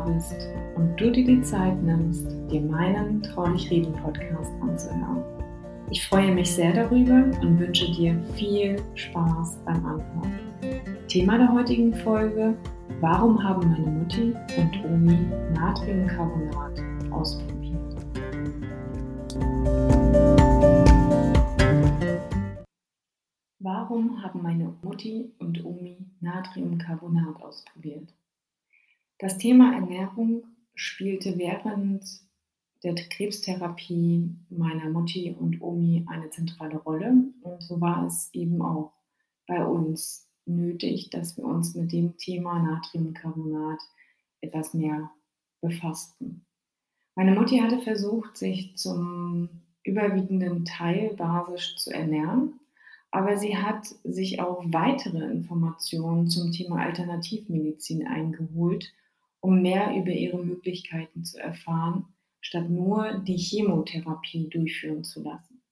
bist und du dir die Zeit nimmst, dir meinen Traulich Reden Podcast anzuhören. Ich freue mich sehr darüber und wünsche dir viel Spaß beim Anhören. Thema der heutigen Folge: Warum haben meine Mutti und Omi Natriumcarbonat ausprobiert? Warum haben meine Mutti und Omi Natriumcarbonat ausprobiert? Das Thema Ernährung spielte während der Krebstherapie meiner Mutti und Omi eine zentrale Rolle. Und so war es eben auch bei uns nötig, dass wir uns mit dem Thema Natriumcarbonat etwas mehr befassten. Meine Mutti hatte versucht, sich zum überwiegenden Teil basisch zu ernähren, aber sie hat sich auch weitere Informationen zum Thema Alternativmedizin eingeholt um mehr über ihre Möglichkeiten zu erfahren, statt nur die Chemotherapie durchführen zu lassen.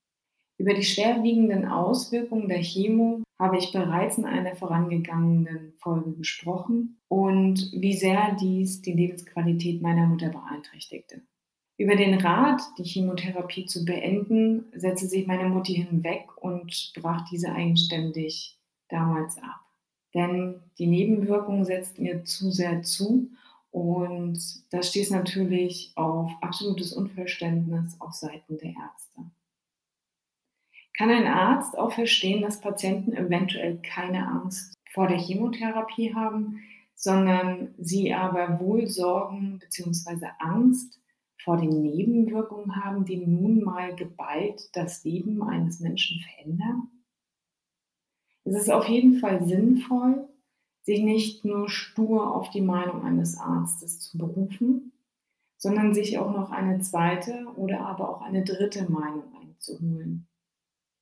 Über die schwerwiegenden Auswirkungen der Chemo habe ich bereits in einer vorangegangenen Folge gesprochen und wie sehr dies die Lebensqualität meiner Mutter beeinträchtigte. Über den Rat, die Chemotherapie zu beenden, setzte sich meine Mutti hinweg und brach diese eigenständig damals ab. Denn die Nebenwirkungen setzten ihr zu sehr zu und da stieß natürlich auf absolutes Unverständnis auf Seiten der Ärzte. Kann ein Arzt auch verstehen, dass Patienten eventuell keine Angst vor der Chemotherapie haben, sondern sie aber wohl Sorgen bzw. Angst vor den Nebenwirkungen haben, die nun mal geballt das Leben eines Menschen verändern? Es ist auf jeden Fall sinnvoll, sich nicht nur stur auf die Meinung eines Arztes zu berufen, sondern sich auch noch eine zweite oder aber auch eine dritte Meinung einzuholen.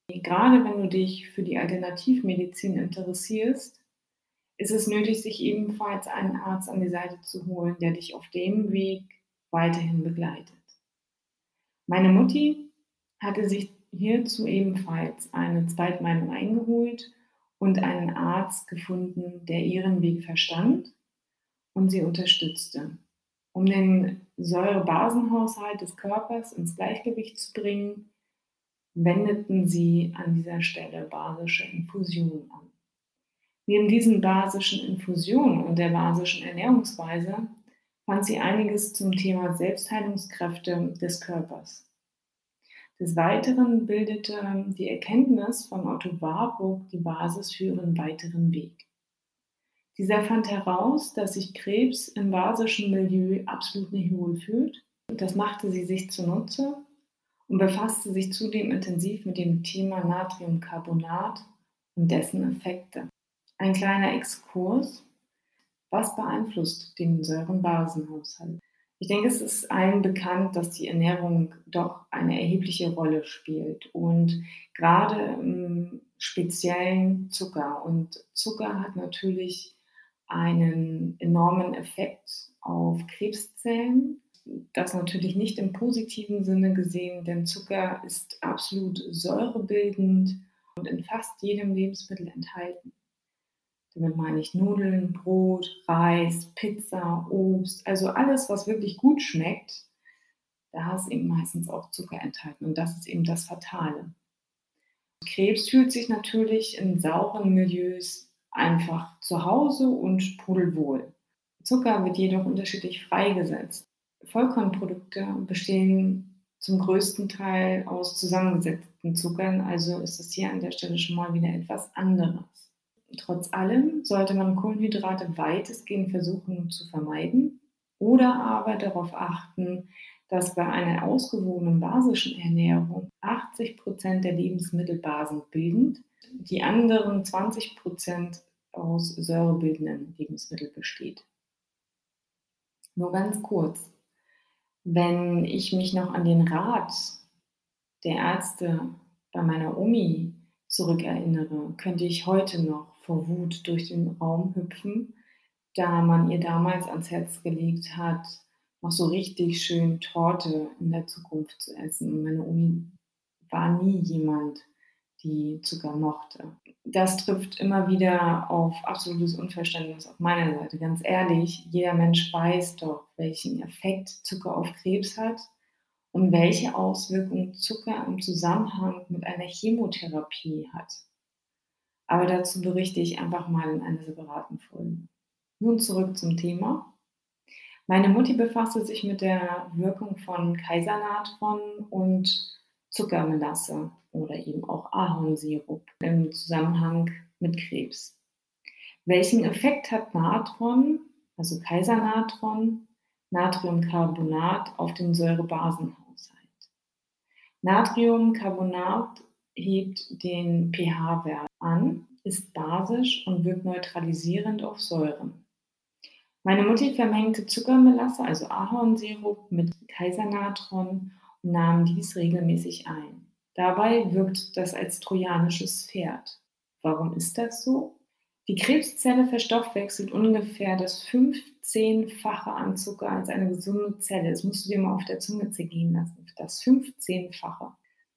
Gerade wenn du dich für die Alternativmedizin interessierst, ist es nötig, sich ebenfalls einen Arzt an die Seite zu holen, der dich auf dem Weg weiterhin begleitet. Meine Mutti hatte sich hierzu ebenfalls eine Zweitmeinung eingeholt und einen Arzt gefunden, der ihren Weg verstand und sie unterstützte, um den Säurebasenhaushalt des Körpers ins Gleichgewicht zu bringen, wendeten sie an dieser Stelle basische Infusionen an. Neben diesen basischen Infusionen und der basischen Ernährungsweise fand sie einiges zum Thema Selbstheilungskräfte des Körpers. Des Weiteren bildete die Erkenntnis von Otto Warburg die Basis für ihren weiteren Weg. Dieser fand heraus, dass sich Krebs im basischen Milieu absolut nicht wohlfühlt. Das machte sie sich zunutze und befasste sich zudem intensiv mit dem Thema Natriumcarbonat und dessen Effekte. Ein kleiner Exkurs. Was beeinflusst den Säurenbasenhaushalt? Ich denke, es ist allen bekannt, dass die Ernährung doch eine erhebliche Rolle spielt und gerade im speziellen Zucker. Und Zucker hat natürlich einen enormen Effekt auf Krebszellen. Das natürlich nicht im positiven Sinne gesehen, denn Zucker ist absolut säurebildend und in fast jedem Lebensmittel enthalten. Damit meine ich Nudeln, Brot, Reis, Pizza, Obst, also alles, was wirklich gut schmeckt, da ist eben meistens auch Zucker enthalten und das ist eben das Fatale. Krebs fühlt sich natürlich in sauren Milieus einfach zu Hause und pudelwohl. Zucker wird jedoch unterschiedlich freigesetzt. Vollkornprodukte bestehen zum größten Teil aus zusammengesetzten Zuckern, also ist es hier an der Stelle schon mal wieder etwas anderes. Trotz allem sollte man Kohlenhydrate weitestgehend versuchen zu vermeiden oder aber darauf achten, dass bei einer ausgewogenen basischen Ernährung 80 Prozent der Lebensmittel basenbildend, die anderen 20 Prozent aus säurebildenden Lebensmitteln besteht. Nur ganz kurz, wenn ich mich noch an den Rat der Ärzte bei meiner Omi zurückerinnere, könnte ich heute noch vor Wut durch den Raum hüpfen, da man ihr damals ans Herz gelegt hat, noch so richtig schön Torte in der Zukunft zu essen. Meine Omi war nie jemand, die Zucker mochte. Das trifft immer wieder auf absolutes Unverständnis auf meiner Seite. Ganz ehrlich, jeder Mensch weiß doch, welchen Effekt Zucker auf Krebs hat und welche Auswirkungen Zucker im Zusammenhang mit einer Chemotherapie hat. Aber dazu berichte ich einfach mal in einer separaten Folge. Nun zurück zum Thema. Meine Mutti befasste sich mit der Wirkung von Kaisernatron und Zuckermelasse oder eben auch Ahornsirup im Zusammenhang mit Krebs. Welchen Effekt hat Natron, also Kaisernatron, Natriumcarbonat auf den Säurebasenhaushalt? Natriumcarbonat hebt den pH-Wert an, ist basisch und wirkt neutralisierend auf Säuren. Meine Mutti vermengte Zuckermelasse, also Ahornsirup, mit Kaisernatron und nahm dies regelmäßig ein. Dabei wirkt das als trojanisches Pferd. Warum ist das so? Die Krebszelle verstoffwechselt ungefähr das 15-fache an Zucker als eine gesunde Zelle. Das musst du dir mal auf der Zunge zergehen lassen. Das 15-fache.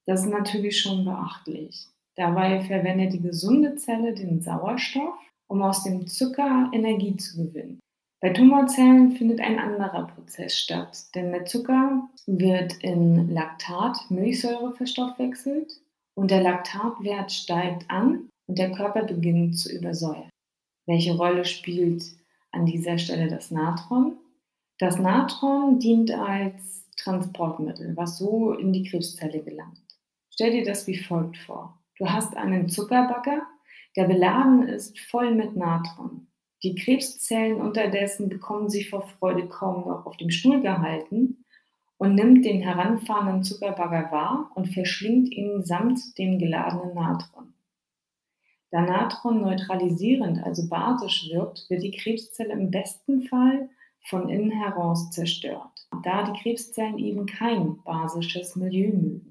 Das ist natürlich schon beachtlich. Dabei verwendet die gesunde Zelle den Sauerstoff, um aus dem Zucker Energie zu gewinnen. Bei Tumorzellen findet ein anderer Prozess statt, denn der Zucker wird in Laktat, Milchsäure verstoffwechselt und der Laktatwert steigt an und der Körper beginnt zu übersäuern. Welche Rolle spielt an dieser Stelle das Natron? Das Natron dient als Transportmittel, was so in die Krebszelle gelangt. Stell dir das wie folgt vor. Du hast einen Zuckerbagger, der beladen ist voll mit Natron. Die Krebszellen unterdessen bekommen sich vor Freude kaum noch auf dem Stuhl gehalten und nimmt den heranfahrenden Zuckerbagger wahr und verschlingt ihn samt dem geladenen Natron. Da Natron neutralisierend, also basisch wirkt, wird die Krebszelle im besten Fall von innen heraus zerstört, da die Krebszellen eben kein basisches Milieu mögen.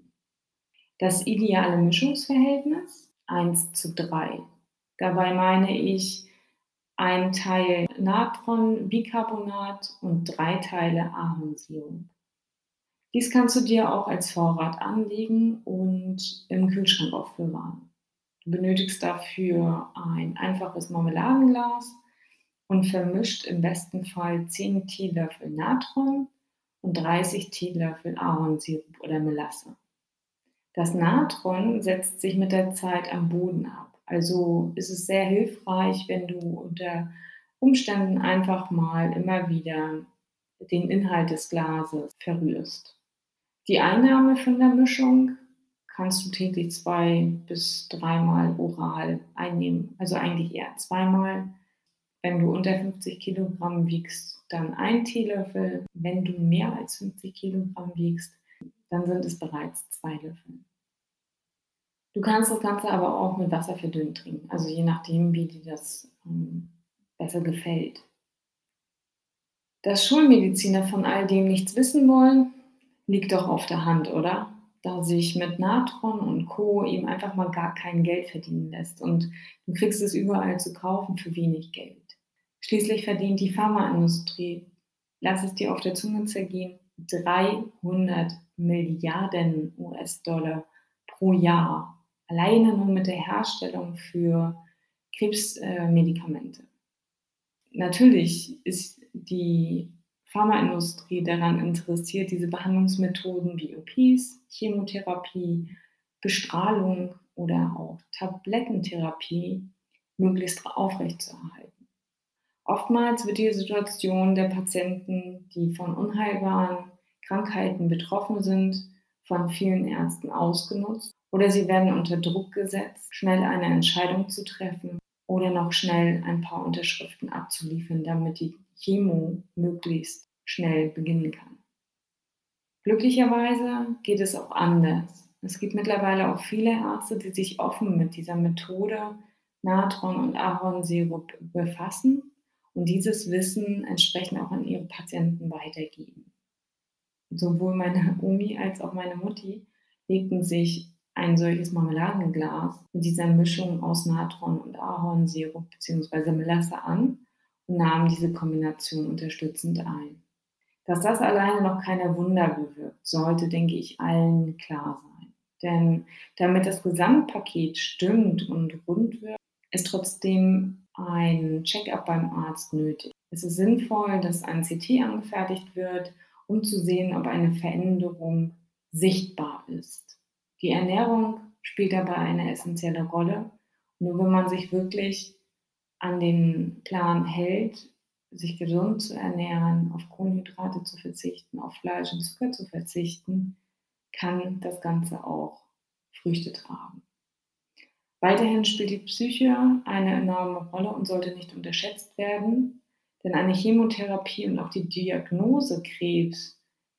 Das ideale Mischungsverhältnis 1 zu 3. Dabei meine ich ein Teil Natronbicarbonat und drei Teile Ahornsirup. Dies kannst du dir auch als Vorrat anlegen und im Kühlschrank aufbewahren. Du benötigst dafür ein einfaches Marmeladenglas und vermischt im besten Fall 10 Teelöffel Natron und 30 Teelöffel Ahornsirup oder Melasse. Das Natron setzt sich mit der Zeit am Boden ab. Also ist es sehr hilfreich, wenn du unter Umständen einfach mal immer wieder den Inhalt des Glases verrührst. Die Einnahme von der Mischung kannst du täglich zwei bis dreimal oral einnehmen. Also eigentlich eher zweimal. Wenn du unter 50 Kilogramm wiegst, dann ein Teelöffel. Wenn du mehr als 50 Kilogramm wiegst, dann sind es bereits zwei Löffel. Du kannst das Ganze aber auch mit Wasser verdünnt trinken, also je nachdem, wie dir das ähm, besser gefällt. Dass Schulmediziner von all dem nichts wissen wollen, liegt doch auf der Hand, oder? Da sich mit Natron und Co. eben einfach mal gar kein Geld verdienen lässt und du kriegst es überall zu kaufen für wenig Geld. Schließlich verdient die Pharmaindustrie, lass es dir auf der Zunge zergehen, 300 Milliarden US-Dollar pro Jahr alleine nur mit der Herstellung für Krebsmedikamente. Natürlich ist die Pharmaindustrie daran interessiert, diese Behandlungsmethoden wie OPs, Chemotherapie, Bestrahlung oder auch Tablettentherapie möglichst aufrechtzuerhalten. Oftmals wird die Situation der Patienten, die von unheilbaren Krankheiten betroffen sind, von vielen Ärzten ausgenutzt oder sie werden unter Druck gesetzt, schnell eine Entscheidung zu treffen oder noch schnell ein paar Unterschriften abzuliefern, damit die Chemo möglichst schnell beginnen kann. Glücklicherweise geht es auch anders. Es gibt mittlerweile auch viele Ärzte, die sich offen mit dieser Methode Natron und Ahornsirup befassen und dieses Wissen entsprechend auch an ihre Patienten weitergeben. Sowohl meine Omi als auch meine Mutti legten sich ein solches Marmeladenglas mit dieser Mischung aus Natron und Ahornsirup bzw. Melasse an und nahmen diese Kombination unterstützend ein. Dass das alleine noch keine Wunder bewirkt, sollte, denke ich, allen klar sein. Denn damit das Gesamtpaket stimmt und rund wird, ist trotzdem ein Check-up beim Arzt nötig. Es ist sinnvoll, dass ein CT angefertigt wird, um zu sehen, ob eine Veränderung sichtbar ist. Die Ernährung spielt dabei eine essentielle Rolle. Nur wenn man sich wirklich an den Plan hält, sich gesund zu ernähren, auf Kohlenhydrate zu verzichten, auf Fleisch und Zucker zu verzichten, kann das Ganze auch Früchte tragen. Weiterhin spielt die Psyche eine enorme Rolle und sollte nicht unterschätzt werden, denn eine Chemotherapie und auch die Diagnose Krebs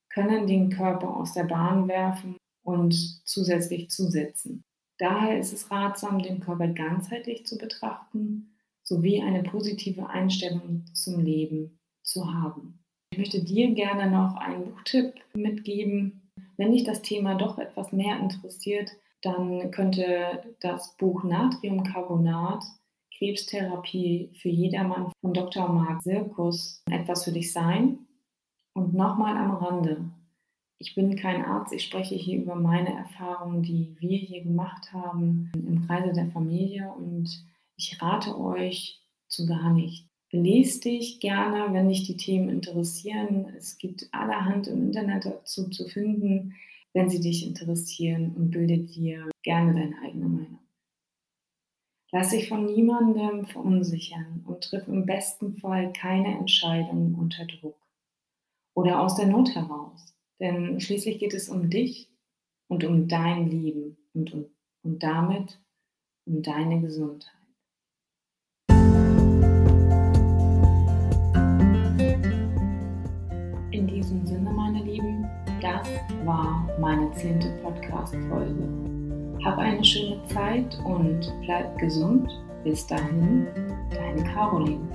können den Körper aus der Bahn werfen und zusätzlich zusetzen. Daher ist es ratsam, den Körper ganzheitlich zu betrachten sowie eine positive Einstellung zum Leben zu haben. Ich möchte dir gerne noch einen Buchtipp mitgeben. Wenn dich das Thema doch etwas mehr interessiert, dann könnte das Buch Natriumcarbonat Krebstherapie für jedermann von Dr. Marc Sirkus etwas für dich sein. Und nochmal am Rande. Ich bin kein Arzt, ich spreche hier über meine Erfahrungen, die wir hier gemacht haben im Kreise der Familie und ich rate euch zu gar nichts. Lest dich gerne, wenn dich die Themen interessieren. Es gibt allerhand im Internet dazu zu finden, wenn sie dich interessieren und bilde dir gerne deine eigene Meinung. Lass dich von niemandem verunsichern und triff im besten Fall keine Entscheidungen unter Druck oder aus der Not heraus. Denn schließlich geht es um dich und um dein Leben und, um, und damit um deine Gesundheit. In diesem Sinne, meine Lieben, das war meine zehnte Podcast-Folge. Hab eine schöne Zeit und bleib gesund. Bis dahin, deine Caroline.